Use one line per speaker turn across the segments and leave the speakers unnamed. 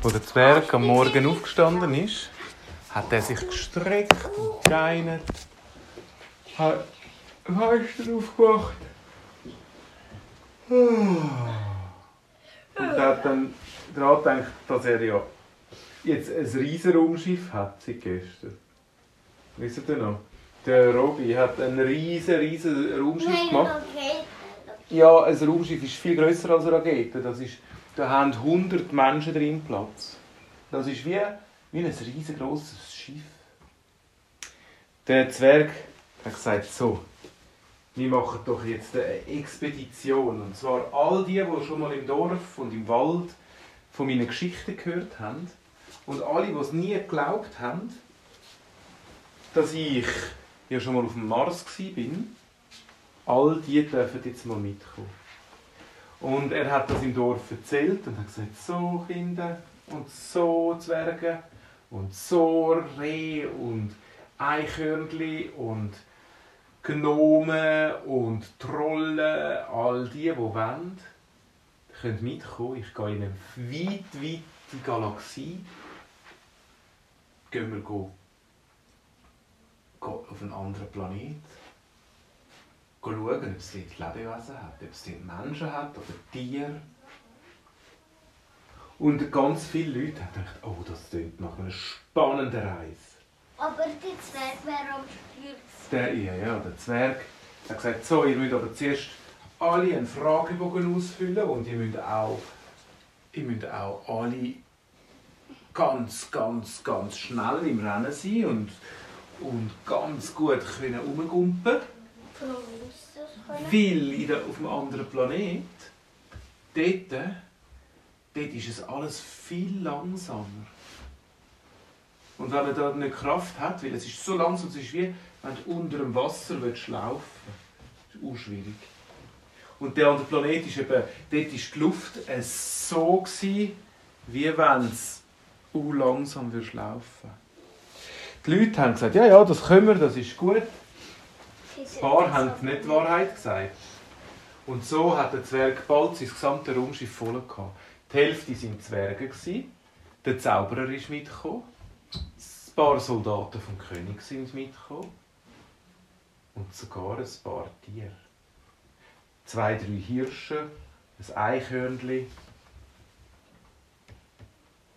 Als der Zwerg am Morgen aufgestanden ist, hat er sich gestreckt und geinert. Hat, wann ist er aufgewacht? Und er hat dann daran gedacht, dass er ja jetzt ein riesen Raumschiff hat seit gestern. Wisst ihr noch? Der Robi hat ein riesen, riesen Raumschiff gemacht. Ja, ein Raumschiff ist viel grösser als eine Rakete. Das ist, da haben 100 Menschen drin Platz. Das ist wie, wie ein riesengroßes Schiff. Der Zwerg hat gesagt, so, wir machen doch jetzt eine Expedition. Und zwar all die, die schon mal im Dorf und im Wald von meinen Geschichten gehört haben und alle, die es nie geglaubt haben, dass ich ja schon mal auf dem Mars war, all die dürfen jetzt mal mitkommen. Und er hat das im Dorf erzählt und hat gesagt, so Kinder und so Zwerge und so Reh und Eichhörnchen und Gnomen und Trollen, all die, die wollen, können mitkommen. Ich gehe in eine weit, weite Galaxie. Gehen wir go, go auf einen anderen Planet. Schauen, ob es dort Lebewesen hat, ob es dort Menschen hat oder Tiere. Und ganz viele Leute haben gedacht, oh, das klingt nach einer spannenden Reise.
Aber der Zwerg wäre am Stürzen.
Der, ja, ja, der Zwerg hat gesagt, so, ihr müsst aber zuerst alle einen Fragebogen ausfüllen und ihr müsst auch, ihr müsst auch alle ganz, ganz, ganz schnell im Rennen sein und, und ganz gut können rumgumpen
Von uns das können.
Weil in der, auf einem anderen Planet, dort, dort ist es alles viel langsamer. Und wenn man da nicht Kraft hat, weil es ist so langsam, es ist wie wenn du unter dem Wasser willst laufen willst. Das ist schwierig. Und der andere Planet ist eben, dort war die Luft äh, so, gewesen, wie wenn es langsam würdest laufen Die Leute haben gesagt, ja, ja, das können wir, das ist gut. Ein paar haben nicht die Wahrheit gesagt. Und so hat der Zwerg bald sein gesamtes Raumschiff voll gehabt. Die Hälfte waren Zwerge. Der Zauberer ist mitgekommen. Ein paar Soldaten vom König sind mitgekommen. Und sogar ein paar Tiere. Zwei, drei Hirsche, ein Eichhörnchen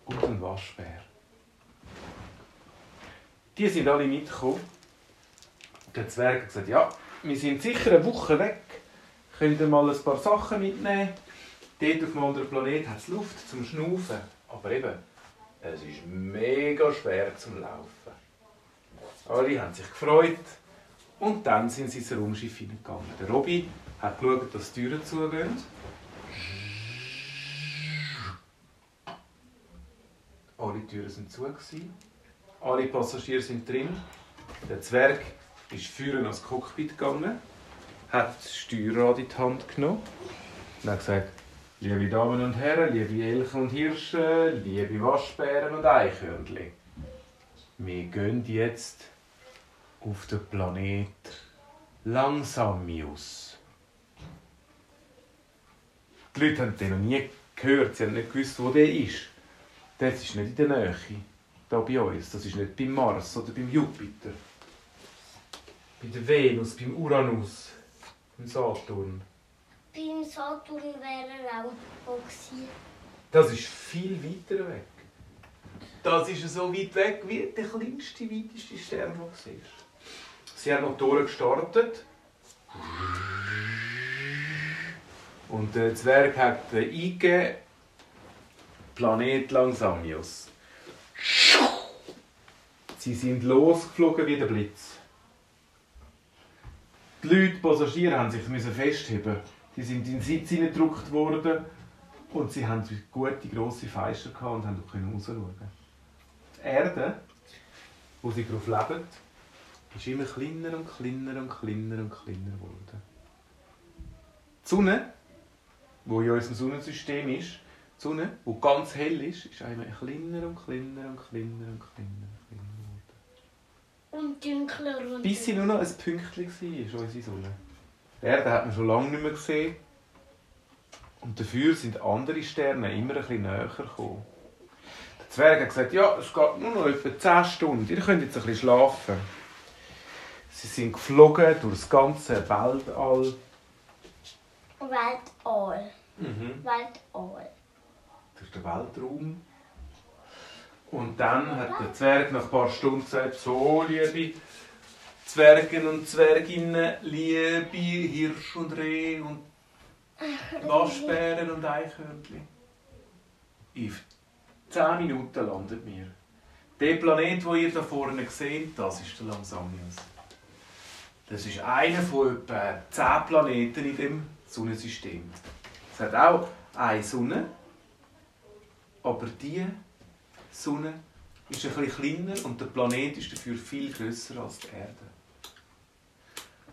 und ein Waschbär. Die sind alle mitgekommen. Der Zwerg hat gesagt, ja, wir sind sicher eine Woche weg. Könnt ihr mal ein paar Sachen mitnehmen? Dort auf einem anderen Planet hat es Luft zum Schnaufen. Aber eben, es ist mega schwer zum Laufen. Alle haben sich gefreut. Und dann sind sie ins Raumschiff hineingegangen. Der Robby hat geschaut, dass die Türen zugehen. Alle Türen sind zu. Alle Passagiere sind drin. Der Zwerg ist führen ans Cockpit gegangen, hat das Steuerrad in die Hand genommen und hat gesagt, liebe Damen und Herren, liebe Elchen und Hirsche, liebe Waschbären und Eichhörnchen, wir gehen jetzt auf den Planet Langsamius. Die Leute haben den noch nie gehört, sie haben nicht gewusst, wo der ist. Das ist nicht in der Nähe, da bei uns. Das ist nicht beim Mars oder beim Jupiter. Bei der Venus, beim Uranus, beim Saturn.
Beim Saturn wäre er auch gewesen.
Das ist viel weiter weg. Das ist so weit weg wie der kleinste, weiteste Stern, den du siehst. Sie haben Motoren gestartet. Und der Zwerg hat äh, eingegeben, Planet Langsamius. Sie sind losgeflogen wie der Blitz. Die Leute, die Passagiere, haben sich festheben. Die sind in den Sitz hineingedrückt worden und sie haben gute grosse Fenster und haben rausschauen. Die Erde, wo sie drauf leben, ist immer kleiner und kleiner und kleiner und kleiner geworden. Die Sonne, wo in unserem Sonnensystem ist, die Sonne, die ganz hell ist, ist immer kleiner und kleiner und kleiner und kleiner und
dunkler und
Bis sie nur noch ein Pünktchen war, unsere Sonne. Die Erde hat man schon lange nicht mehr gesehen. Und dafür sind andere Sterne immer ein bisschen näher gekommen. Zwerg hat gesagt, ja, es geht nur noch etwa 10 Stunden, ihr könnt jetzt ein bisschen schlafen. Sie sind geflogen durch das ganze Weltall.
Weltall.
Mhm.
Weltall.
Ist der Weltraum. Und dann hat der Zwerg nach ein paar Stunden gesagt, so liebe Zwergen und Zwerginnen, liebe Hirsch und Reh und Waschbären und Eichhörnchen. In 10 Minuten landet wir. Der Planet, den ihr hier vorne seht, das ist der Langsamius. Das ist einer von etwa 10 Planeten in dem Sonnensystem. Es hat auch eine Sonne, aber die Sonne ist ein bisschen kleiner und der Planet ist dafür viel größer als die Erde.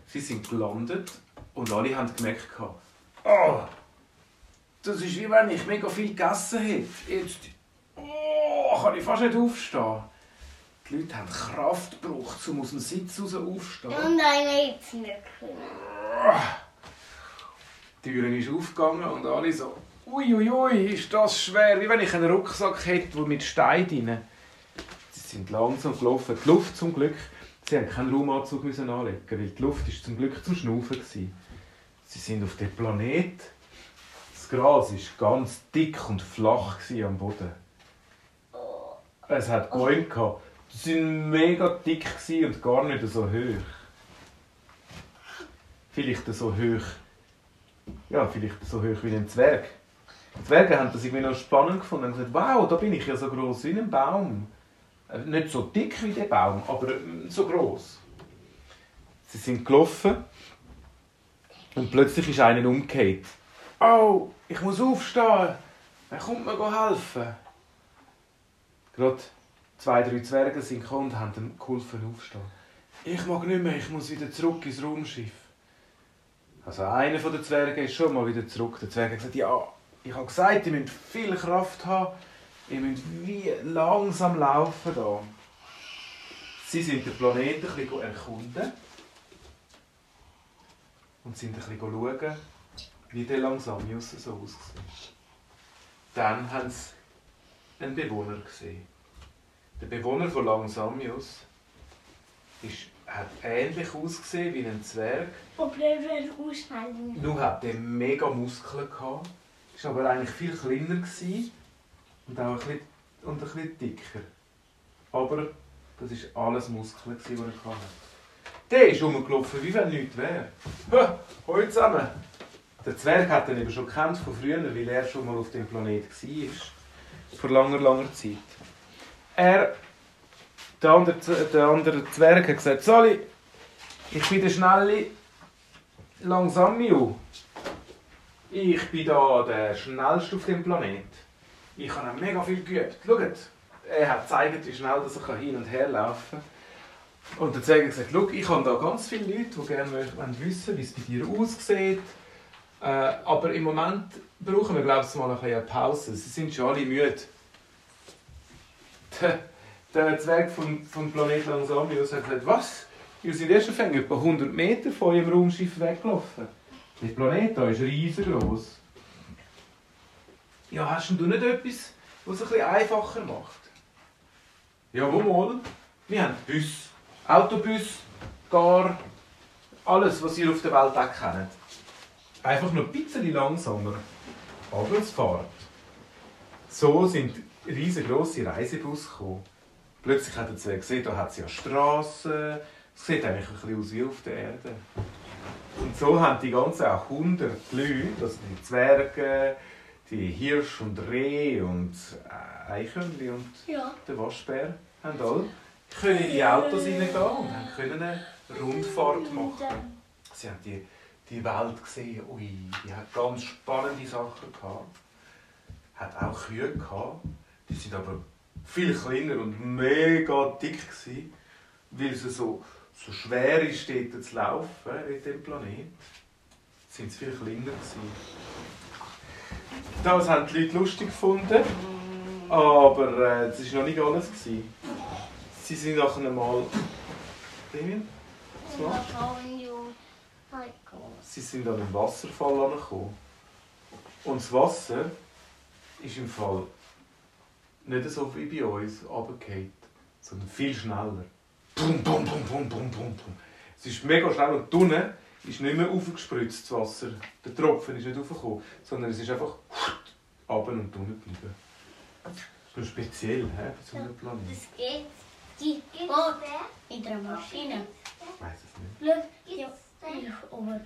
Sie sind gelandet und alle haben gemerkt, oh, das ist wie wenn ich mega viel gegessen hätte. Jetzt oh, kann ich fast nicht aufstehen. Die Leute haben Kraft gebraucht, um aus dem Sitz raus aufzustehen.
Und einer jetzt nicht können.
Die Tür ist aufgegangen und alle so, uiuiui, ui, ui, ist das schwer, wie wenn ich einen Rucksack hätte, wo mit Stein drin. Sie sind langsam gelaufen. Die Luft zum Glück, sie haben keinen Raumanzug müssen anlegen, weil die Luft ist zum Glück zum Schnaufen gewesen. Sie sind auf dem Planet. Das Gras ist ganz dick und flach am Boden. Es hat Bäume gehabt. Die waren mega dick und gar nicht so hoch. Vielleicht so hoch ja, vielleicht so hoch wie ein Zwerg. Zwerge haben das irgendwie noch spannend gefunden und gesagt, wow, da bin ich ja so groß wie ein Baum. Äh, Nicht so dick wie der Baum, aber äh, so groß. Sie sind gelaufen und plötzlich ist einer umgekehrt. Oh, ich muss aufstehen. Wer kommt mir helfen? Gerade zwei, drei Zwerge sind gekommen und haben ihm geholfen aufstehen. Ich mag nicht mehr, ich muss wieder zurück ins Raumschiff. Also einer von den Zwergen ist schon mal wieder zurück. Der Zwerg hat gesagt, ja, ich habe gesagt, ihr müsst viel Kraft haben. Ihr müsst wie langsam laufen da. Sie sind den Planeten ein bisschen erkunden. Und sind ein bisschen schauen, wie der Langsamius so aussieht. Dann haben sie einen Bewohner gesehen. Der Bewohner von Langsamius ist, hat ähnlich ausgesehen wie ein Zwerg.
Er wäre ausschneiden.
Nur hat er mega Muskeln gehabt, ist aber eigentlich viel kleiner und auch ein bisschen, und ein bisschen dicker. Aber das ist alles Muskeln, die er hatte. Der ist rumgelaufen, wie wenn nichts wäre. Ha, Hallo zusammen! Der Zwerg hat ihn eben schon gekannt von früher, weil er schon mal auf dem Planet war. Vor langer, langer Zeit. Er, der andere, der andere Zwerg hat gesagt, Sali, ich bin der Schnelle, langsam Miu. Ich bin da der schnellste auf dem Planet. Ich habe mega viel geübt. Schaut, er hat gezeigt, wie schnell dass er hin und her laufen kann. Und der Zwerg hat gesagt, ich habe da ganz viele Leute, die gerne wollen wissen wie es bei dir aussieht. Äh, aber im Moment brauchen wir, glaube ich, mal eine Pause. Sie sind schon alle müde. Der, der Zwerg vom, vom Planet Langsamius hat gesagt, was? Wir sind erst etwa 100 Meter von eurem Raumschiff weggelaufen. Der Planet hier ist riesengroß. Ja, hast du nicht etwas, was es ein bisschen einfacher macht? Ja, wo mal? Wir haben Bus, Autobus, gar alles, was ihr auf der Welt auch kennt. Einfach nur ein bisschen langsamer, aber es fährt. So sind riesengroße Reisebusse gekommen. Plötzlich hat er gesehen, da hat es ja Strassen. Es sieht eigentlich ein bisschen aus wie auf der Erde. Und so haben die ganzen auch 100 Leute, das sind die Zwerge, die Hirsch und Reh und äh, Eichhörnchen und
Ja.
der Waschbär, haben alle können in die Autos hineingehen und haben können eine Rundfahrt machen. Sie haben die, die Welt gesehen, ui, die hat ganz spannende Sachen gehabt. Hat auch Kühe gehabt, die sind aber viel kleiner und mega dick gewesen, weil es so, so schwer ist, dort zu laufen, in diesem Planet. Sind sie viel kleiner gewesen. Das haben die Leute lustig gefunden, aber äh, das war noch nicht alles. Gewesen. Sie sind nachher mal... Damien, was machst? Sie sind an einem Wasserfall angekommen. Und das Wasser ist im Fall nicht so wie bei uns runtergefallen, sondern viel schneller. Bum, bum, bum, bum, bum, bum, bum. Es ist mega schnell und unten ist nicht mehr aufgespritzt, das Wasser. Der Tropfen ist nicht aufgekommen, sondern es ist einfach runter und unten geblieben. So speziell, hä, für so einen Planet.
Das geht.
Die
Gibt's
Oh. in der Maschine.
Ich weiß es nicht.
Schau, ja, ich habe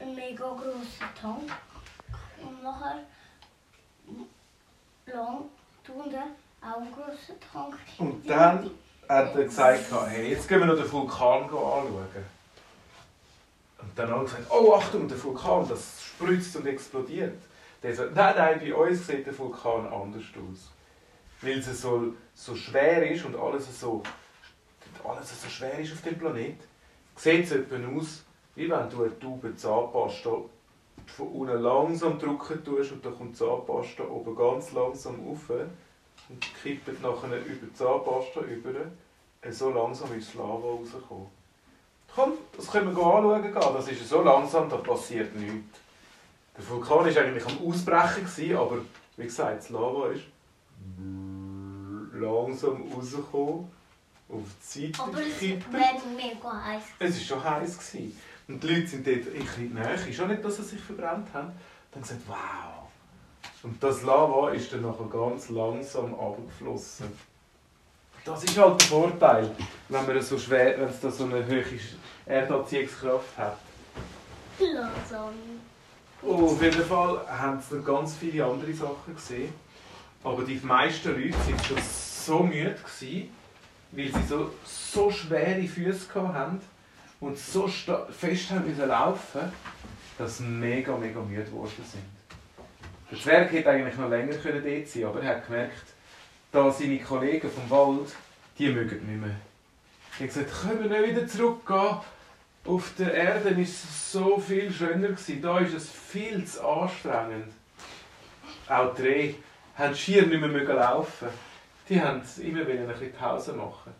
einen mega grossen Tank. Und nachher lang unten auch einen grossen Tank.
Und dann hat er gesagt, hey, jetzt gehen wir noch den Vulkan anschauen. Und dann haben gesagt, oh Achtung, der Vulkan, das spritzt und explodiert. Der sagt, nein, nein, bei uns sieht der Vulkan anders aus. Weil es so, so schwer ist und alles so, alles so schwer ist auf dem Planet, sieht es etwa aus, wie wenn du eine Tube Zahnpasta von unten langsam drücken tust und dann kommt die Zahnpasta oben ganz langsam rauf und kippt nachher über die Zahnpasta über. Äh, So langsam ist das Lava rausgekommen. Komm, das können wir anschauen gehen. Das ist so langsam, da passiert nichts. Der Vulkan war eigentlich am Ausbrechen, gewesen, aber wie gesagt, das Lava ist langsam rausgekommen, auf die Seite
Aber es wäre mega heiß.
Es war schon heiß. Gewesen. Und die Leute sind dort ein bisschen näher. Schon nicht, dass sie sich verbrannt haben. Dann gesagt, wow. Und das Lava ist dann nachher ganz langsam abgeflossen. Das ist halt der Vorteil, wenn man so schwer, wenn es da so eine hohe Erdanziehungskraft hat.
Langsam.
Oh, auf jeden Fall haben sie noch ganz viele andere Sachen gesehen. Aber die meisten Leute waren schon so müde, gewesen, weil sie so, so schwere Füße haben und so fest haben müssen laufen, dass sie mega, mega müde geworden sind. Der Zwerg hätte eigentlich noch länger können dort sein aber er hat gemerkt, da seine Kollegen vom Wald, die mögen nicht mehr. Er hat gesagt, können wir nicht wieder zurückgehen? Auf der Erde war es so viel schöner. Gewesen. Da ist es viel zu anstrengend. Auch die Rehe haben schier nicht mehr laufen. Die haben immer wieder ein bisschen Pause machen.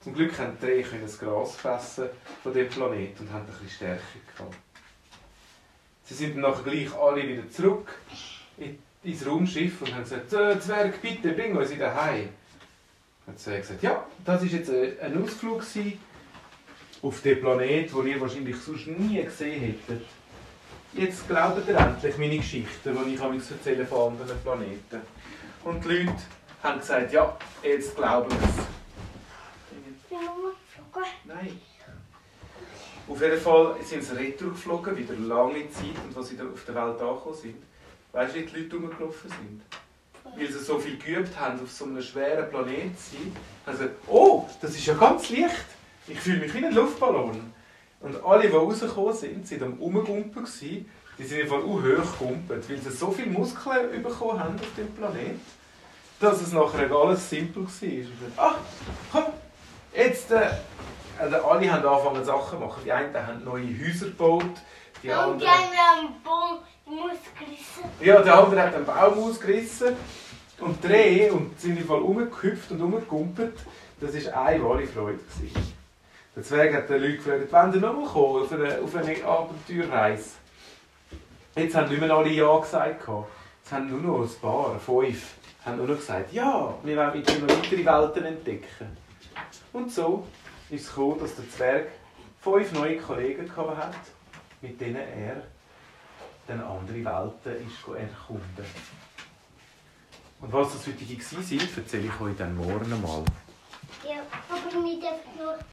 Zum Glück haben die Rehe können das Gras fressen von dem Planeten und haben ein bisschen Stärke gehabt. Sie sind dann gleich alle wieder zurück in- ins Raumschiff und haben gesagt, «Äh, Zwerg, bitte, bring uns wieder heim. Hat Zwerg gesagt, ja, das war jetzt äh, ein Ausflug auf den Planet, den ihr wahrscheinlich sonst nie gesehen hättet. Jetzt glaubt ihr endlich meine Geschichten, die ich erzähle von anderen Planeten. Und die Leute haben gesagt, ja, jetzt glauben wir es. Nein. Auf jeden Fall sind sie retour geflogen, wieder lange Zeit, und als sie auf der Welt angekommen sind, weißt du, wie die Leute rumgelaufen sind? Weil sie so viel geübt haben, auf so einem schweren Planet zu sein, gesagt, oh, das ist ja ganz leicht. Ich fühle mich wie ein Luftballon. Und alle, die rausgekommen sind, sind am Umgumpen. Die sind einfach auch hoch gegumpelt, weil sie so viele Muskeln bekommen haben auf dem Planet, dass es nachher alles simpel war. Sie gesagt, ach, komm, jetzt... Äh, und alle haben angefangen Sachen zu machen. Die einen haben neue Häuser gebaut, die
Und die haben am Baum die Maus gerissen.
Ja, der andere hat einen Baum ausgerissen und dreh und sind im Fall umgehüpft und umgegumpelt. Das war eine wahre Freude. Gewesen. Der Zwerg hat den Leuten gefragt, wollen ihr nochmal kommen auf eine, auf eine Abenteuerreise? Jetzt haben nicht mehr alle Ja gesagt. Jetzt haben nur noch ein paar, fünf, haben nur noch gesagt, ja, wir wollen mit noch weitere Welten entdecken. Und so ist es gekommen, dass der Zwerg fünf neue Kollegen gehabt hat, mit denen er dann andere Welten ist erkunden. Und was das heutige waren, erzähle ich euch dann morgen mal.
Ja, aber wir dürfen nur